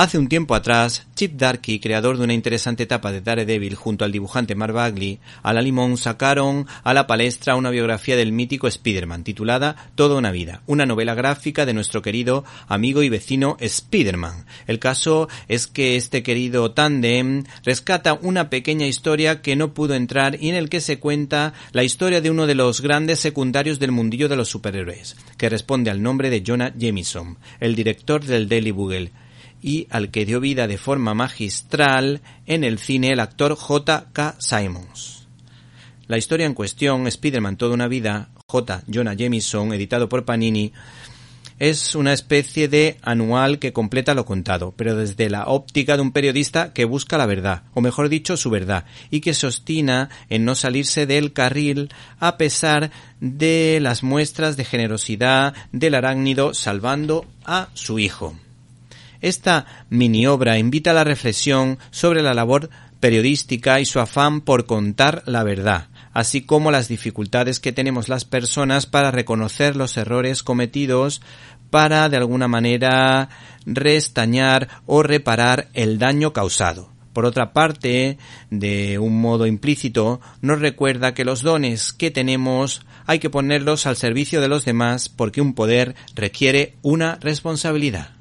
Hace un tiempo atrás, Chip Darky, creador de una interesante etapa de Daredevil junto al dibujante Mark Bagley, a la limón sacaron a la palestra una biografía del mítico Spider-Man titulada Toda una vida, una novela gráfica de nuestro querido amigo y vecino Spider-Man. El caso es que este querido tandem rescata una pequeña historia que no pudo entrar y en el que se cuenta la historia de uno de los grandes secundarios del mundillo de los superhéroes, que responde al nombre de Jonah Jameson, el director del Daily Bugle y al que dio vida de forma magistral en el cine el actor J.K. Simons. La historia en cuestión, Spider-Man Toda una vida, J. Jonah Jameson, editado por Panini, es una especie de anual que completa lo contado, pero desde la óptica de un periodista que busca la verdad, o mejor dicho, su verdad, y que se obstina en no salirse del carril a pesar de las muestras de generosidad del arácnido salvando a su hijo. Esta mini obra invita a la reflexión sobre la labor periodística y su afán por contar la verdad, así como las dificultades que tenemos las personas para reconocer los errores cometidos para de alguna manera restañar o reparar el daño causado. Por otra parte, de un modo implícito, nos recuerda que los dones que tenemos hay que ponerlos al servicio de los demás porque un poder requiere una responsabilidad.